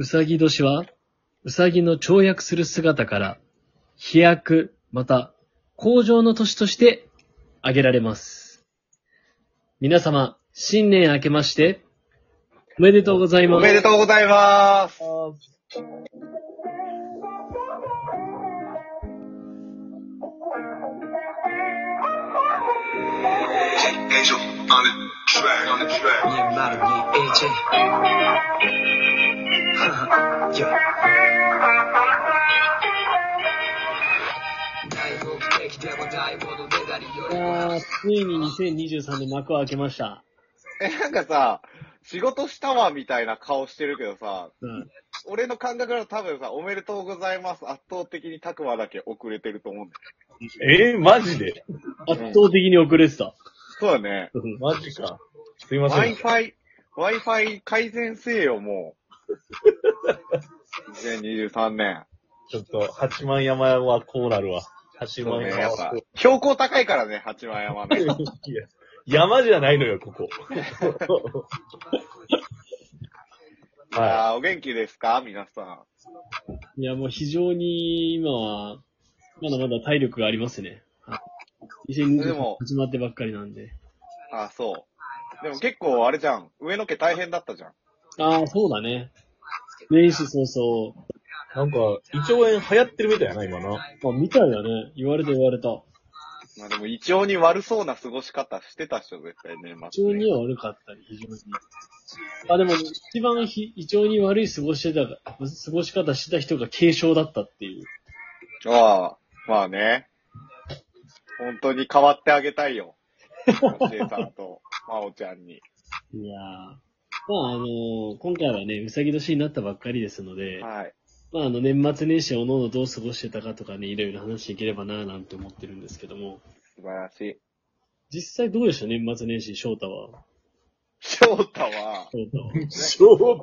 うさぎ年は、うさぎの跳躍する姿から、飛躍、また、向上の年として挙げられます。皆様、新年明けまして、おめでとうございます。おめでとうございます。Angel on the track, on the track. Yeah, model, yeah, AJ. やーついに2023年幕を開けました。え、なんかさ、仕事したわみたいな顔してるけどさ、うん。俺の感覚だと多分さ、おめでとうございます。圧倒的にタクマだけ遅れてると思うんだよ。えー、マジで？圧倒的に遅れてた。そうだね。マジか。すいません。Wi-Fi、Wi-Fi 改善せよ、もう。2023年。ちょっと、八幡山はこうなるわ。八そうね、幡山やっぱはこう。、標高高いからね、八幡山ね。いや山じゃないのよ、ここ。はあーお元気ですか皆さん？いや、もう非常に今は、まだまだ体力がありますね。はい2020でも始まってばっかりなんで。あ、そう。でも結構あれじゃん。上の毛大変だったじゃん。ああ、そうだね。年始早々。い。なんか、胃腸炎流行ってるみたいやな、今な。あ、みたいだね。言われた言われた。まあでも胃腸に悪そうな過ごし方してたっしょ、絶対ね。胃腸には悪かったり、非常に。あ、でも、一番ひ胃腸に悪い過ごしてた、過ごし方してた人が軽症だったっていう。ああ、まあね。本当に変わってあげたいよ。シエさんと、まおちゃんに。いやー。まあ、あのー今回はね、うさぎ年になったばっかりですので、はい。まあ、あの、年末年始おのおのどう過ごしてたかとかね、いろいろ話していければなぁなんて思ってるんですけども、素晴らしい。実際どうでした年末年始、翔太は？翔太は、翔太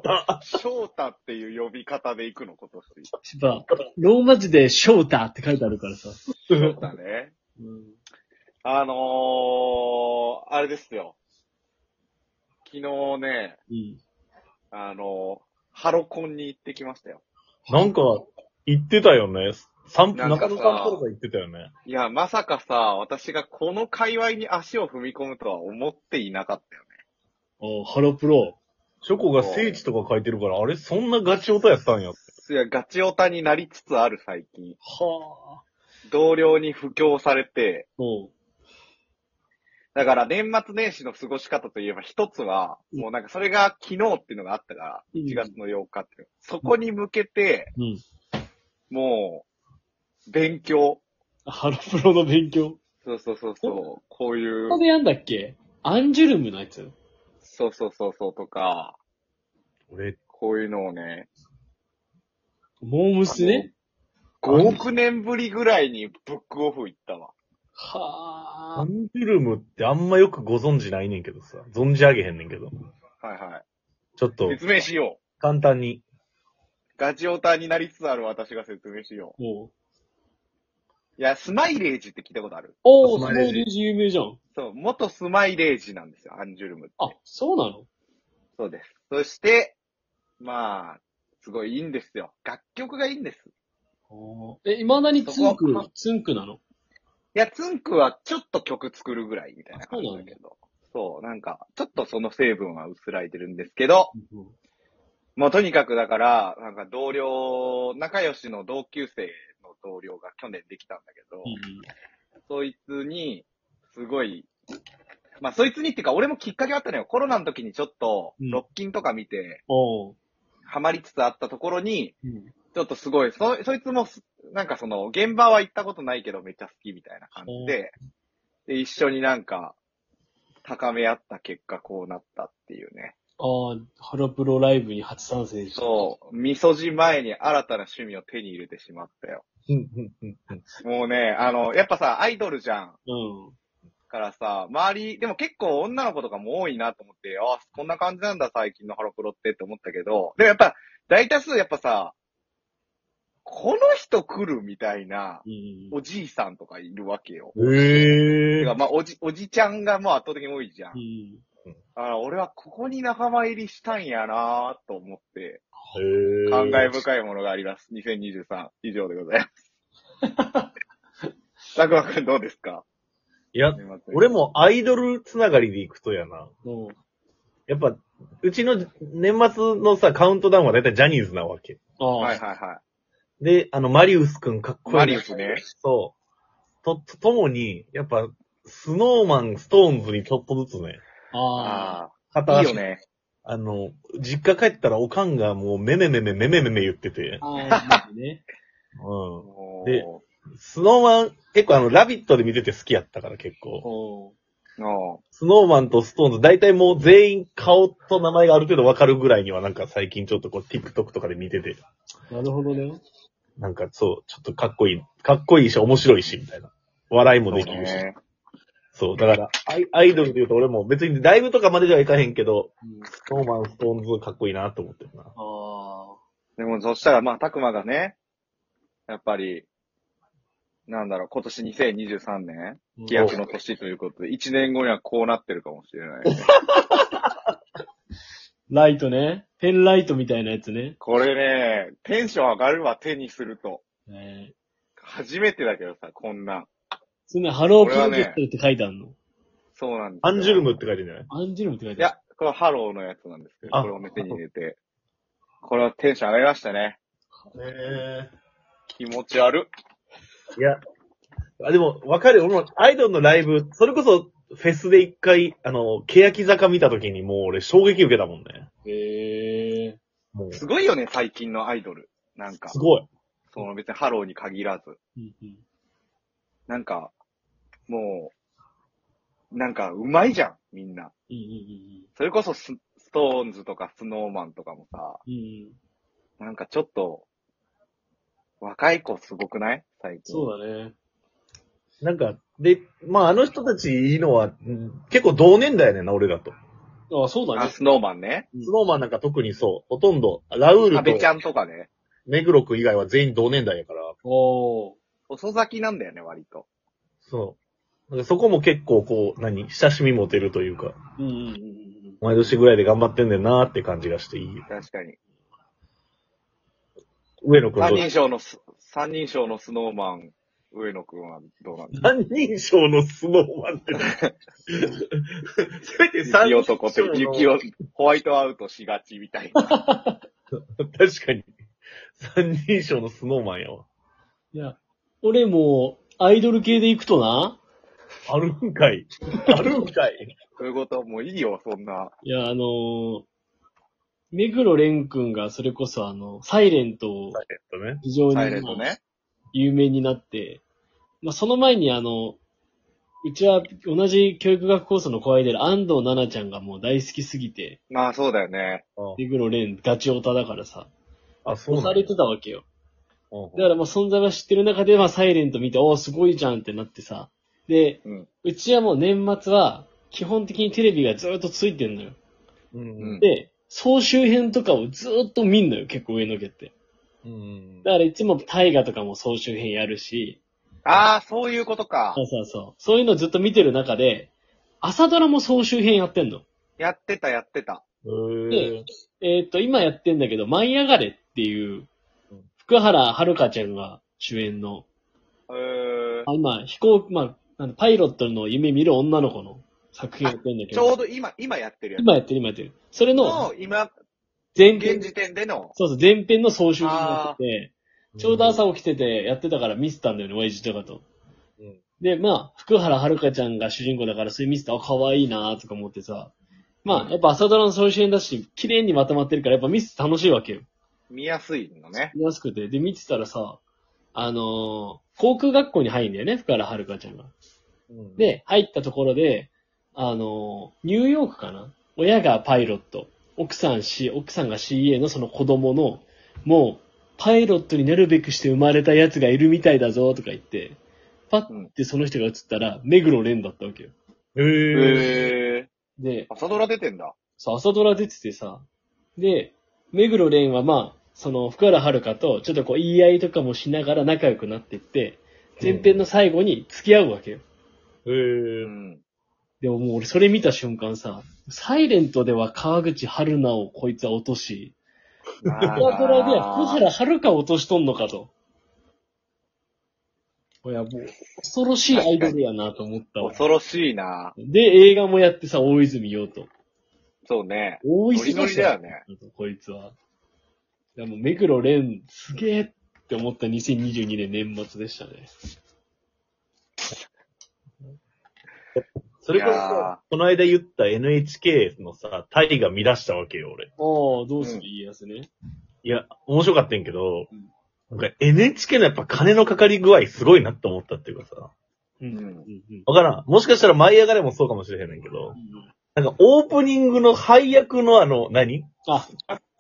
は？翔太翔太っていう呼び方で行くの、今年。やっぱ、ローマ字で翔太って書いてあるからさ。翔太ね。うん。あのー、あれですよ。昨日ね、うん。あのー、ハロコンに行ってきましたよ。なんか、言ってたよね。中野散歩とか言ってたよね。いや、まさかさ、私がこの界隈に足を踏み込むとは思っていなかったよね。おハロプロ。ショコが聖地とか書いてるから、あれそんなガチオタやったんやって。いや、ガチオタになりつつある最近。はぁ。同僚に布教されて、おう。だから年末年始の過ごし方といえば一つは、うんもうなんかそれが昨日っていうのがあったから、うん1月の8日っていう。そこに向けて、うん。もう、勉強。ハロプロの勉強？そうそうそうそう。こういうここ、でやんだっけ？アンジュルムのやつ？そうそうそうそうとか、俺、こういうのをね、モームスね。5億年ぶりぐらいにブックオフ行ったわ。はぁ。アンジュルムってあんまよくご存知ないねんけどさ。存じ上げへんねんけど。はいはちょっとい。、説明しよう。簡単に。ガチオタになりつつある私が説明しよう。おう。いや、スマイレージって聞いたことある？おー、スマイレージ有名じゃん。そう、元スマイレージなんですよ、アンジュルムって。あ、そうなの？そうです。そして、まあ、すごいいいんですよ。楽曲がいいんです。え、未だにツンクツンクなの？いや、つんくはちょっと曲作るぐらいみたいな感じだけど。そう、なんか、ちょっとその成分は薄らいでるんですけど、もうとにかくだから、なんか同僚、仲良しの同級生の同僚が去年できたんだけど、そいつに、すごい、まあそいつにっていうか、俺もきっかけあったのよ。コロナの時にちょっと、うんロッキンとか見て。ハマりつつあったところに、うん。ちょっとすごい、そ、そいつもす、なんかその、現場は行ったことないけどめっちゃ好きみたいな感じで、で、一緒になんか、高め合った結果こうなったっていうね。ああ、ハロプロライブに初参戦した。そう、味噌汁前に新たな趣味を手に入れてしまったよ。もうね、あの、やっぱさ、アイドルじゃん。うん。からさ、周り、でも結構女の子とかも多いなと思って、あこんな感じなんだ最近のハロプロってって思ったけど、でもやっぱ、大多数やっぱさ、この人来るみたいな、うん。おじいさんとかいるわけよ。へえまあ、おじ、おじちゃんがもう圧倒的に多いじゃんう。ん。あ俺はここに仲間入りしたんやなと思って、へえ。感慨深いものがあります。2023以上でございます。たくまくんどうですか？いや、俺もアイドルつながりで行くとやな。うん。やっぱ、うちの年末のさ、カウントダウンはだいたいジャニーズなわけ。ああ。はいはいはで、あの、マリウスくんかっこいい。マリウスね。そう。と、とともに、やっぱ、スノーマン、ストーンズにちょっとずつね、い。ああ。あ片あ、いい足よね。あの、実家帰ったらおかんがもうめめめめめめめめ言ってて、ああ、ね。うでスノーマン、結構あの、ラビットで見てて好きやったから結構。おのスノーマンとストーンズ、大体もう全員顔と名前がある程度わかるぐらいにはなんか最近ちょっとこう TikTok とかで見てて、なるほどね。なんかそう、ちょっとかっこいい、かっこいいし面白いし、みたいな。笑いもできるし。ねそう、だからアイ、アイドルで言うと俺も別にライブとかまでではいかへんけど、うん。スノーマン、ストーンズかっこいいなと思ってるな。ああ。でもそしたら、まあ、たくまがね、やっぱり、なんだろう、今年2023年、飛躍の年ということで、1年後にはこうなってるかもしれない、ね。ライトね。ペンライトみたいなやつね。これね、テンション上がるわ、手にすると。え初めてだけどさ、こんなそれね、ハロープロジェクトって書いてあるの。そうなんですよアンジュルムって書いてるんじゃない？アンジュルムって書いいてある。や、これはハローのやつなんですけど、あこれを目手に入れて。これはテンション上がりましたね。え気持ち悪。いや、あ、でも、わかる。俺も、アイドルのライブ、それこそ、フェスで一回、あの、欅坂見た時にもう俺衝撃受けたもんね。へえすごいよね、最近のアイドル。なんかす、ごい。その別にハローに限らず。ー。うんうん。なんか、もう、なんか、うまいじゃん、みんな。うんうんそれこそス、ストーンズとかスノーマンとかもさ、うん。うん。なんかちょっと、若い子すごくない？最近。そうだね。なんか、で、まああの人たちいいのは、うん結構同年代やねんな、俺だと。ああ、そうだあ、ね。スノーマンね。スノーマンなんか特にそう、ほとんど、ラウールと阿部ちゃんとかね。目黒くん以外は全員同年代やから、おー。遅咲きなんだよね、割と。そう。なんかそこも結構こう、何、親しみ持てるというか、うんうんうんうん。毎年ぐらいで頑張ってんねんなーって感じがしていい。確かに。上野くんどう？三人称のス、三人称のスノーマン、上野くんはどうなんですか？三人称のスノーマンって。せめて三雪人男って称、の雪を、ホワイトアウトしがちみたいな。確かに。三人称のスノーマンやわ。いや、俺も、アイドル系で行くとな、あるんかい。あるんかい。そういうこと、もういいよ、そんな。いや、あのー、目黒蓮くんがそれこそあの、サイレントをえっとね。非常に、サイレントね。有名になって、まあ、その前にあの、うちは同じ教育学コースの後輩である安藤奈々ちゃんがもう大好きすぎて、まあそうだよね。目黒蓮ガチオタだからさ、あ、そうなんや押されてたわけよ。うんだからまあ存在は知ってる中で、まあサイレント見て、おーすごいじゃんってなってさ。で、うん。うちはもう年末は、基本的にテレビがずーっとついてんのよ。うんうんで、総集編とかをずーっと見んのよ、結構上の毛って。うん。だからいつも大河とかも総集編やるし、ああ、そういうことかそ。うそうそう。そういうのずっと見てる中で、朝ドラも総集編やってんの。やってた、やってた。でえーっと、今やってんだけど、舞い上がれっていううん、福原遥ちゃんが主演の、えー、あ今、飛行、まあ、なんだパイロットの夢見る女の子の作品やってんだけちょうど、ど今、今やってるやつ。今やってる、今やってる。それのの、今、前編現、時点での。そうそう、前編の総集編やってて、ちょうど朝起きててやってたから見せたんだよね、親父とかと。うんで、まあ、福原遥ちゃんが主人公だから、それ見せて、あ、可愛いなーとか思ってさ。まあ、やっぱ朝ドラの総集編だし、綺麗にまとまってるから、やっぱ見せて楽しいわけよ。見やすいのね。見やすくて。で、見てたらさ、あのー航空学校に入るんだよね、福原遥ちゃんが。うん、で、入ったところで、あのーニューヨークかな？親がパイロット。奥さん C、奥さんが CA のその子供の、もう、パイロットになるべくして生まれたやつがいるみたいだぞ、とか言って、パッてその人が映ったら、目黒蓮だったわけよ。へえで、ー。朝ドラ出てんだ。そう、朝ドラ出ててさ、で、目黒蓮はまあ、その、福原遥と、ちょっとこう、言い合いとかもしながら仲良くなっていって、前編の最後に付き合うわけよ。へうー。ん。でももう俺それ見た瞬間さ、サイレントでは川口春奈をこいつは落とし、あフォアドラでは福原遥を落としとんのかと。いや、もう、恐ろしいアイドルやなと思ったわ。恐ろしいな。で、映画もやってさ、大泉洋と。そうね。大ノリノ泉洋リだよね。こいつは。いや、もう、目黒蓮、すげえって思った2022年年末でしたね。それこいやそ、この間言った NHK のさ、タイが乱したわけよ、俺。ああ、どうする家康ね。いや、面白かったんやけどうん、なんか NHK のやっぱ金のかかり具合すごいなって思ったっていうかさ。うん。うん。うんうん。わからん。もしかしたら舞い上がれもそうかもしれへんねんけど、なんかオープニングの配役のあの、何？あ、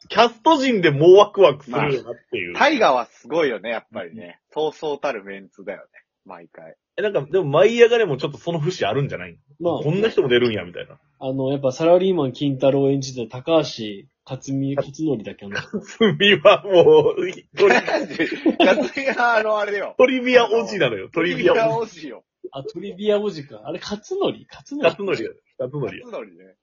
キャスト陣でもうワクワクするよなっていう。タイガはすごいよね、やっぱりね。そうそうたるメンツだよね。毎回。え、なんか、でも舞い上がれもちょっとその節あるんじゃないまあこんな人も出るんや、みたいな。あの、やっぱサラリーマン金太郎を演じた高橋克実、克則だっけあの、罪はもう、トリガツリあの、あれだよ。トリビアおじなのよ。トリビアおおじよ。あ、トリビアおじか。あれ、克則克じ。則カツノリや。カツノリや。初のりね。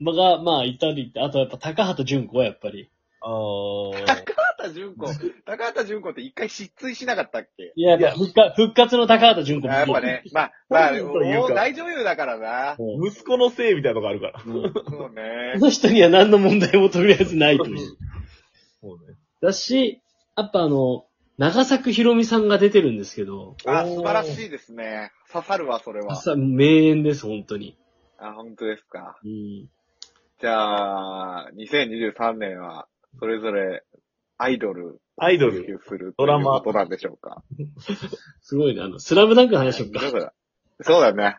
まが、まあ、いたりって、あとやっぱ高畑純子はやっぱり。あー。高畑純子。高畑純子って一回失墜しなかったっけ？いや、やっぱ復活、復活の高畑純子あやっぱね。まあ、まあ、本人というかもう大女優だからな。うん。息子のせいみたいなとこあるから。うんそうねこ。の人には何の問題もとりあえずないという。そうね。だし、やっぱあの、長作ひろみさんが出てるんですけど、あ、素晴らしいですね。刺さるわ、それは。さ名演です、本当に。あ、本当ですか。うん。じゃあ、2023年は、それぞれ、アイドル、アイドル。するドラマことなんでしょうか？すごいね。あの、スラムダンクの話しよっか。そうだね。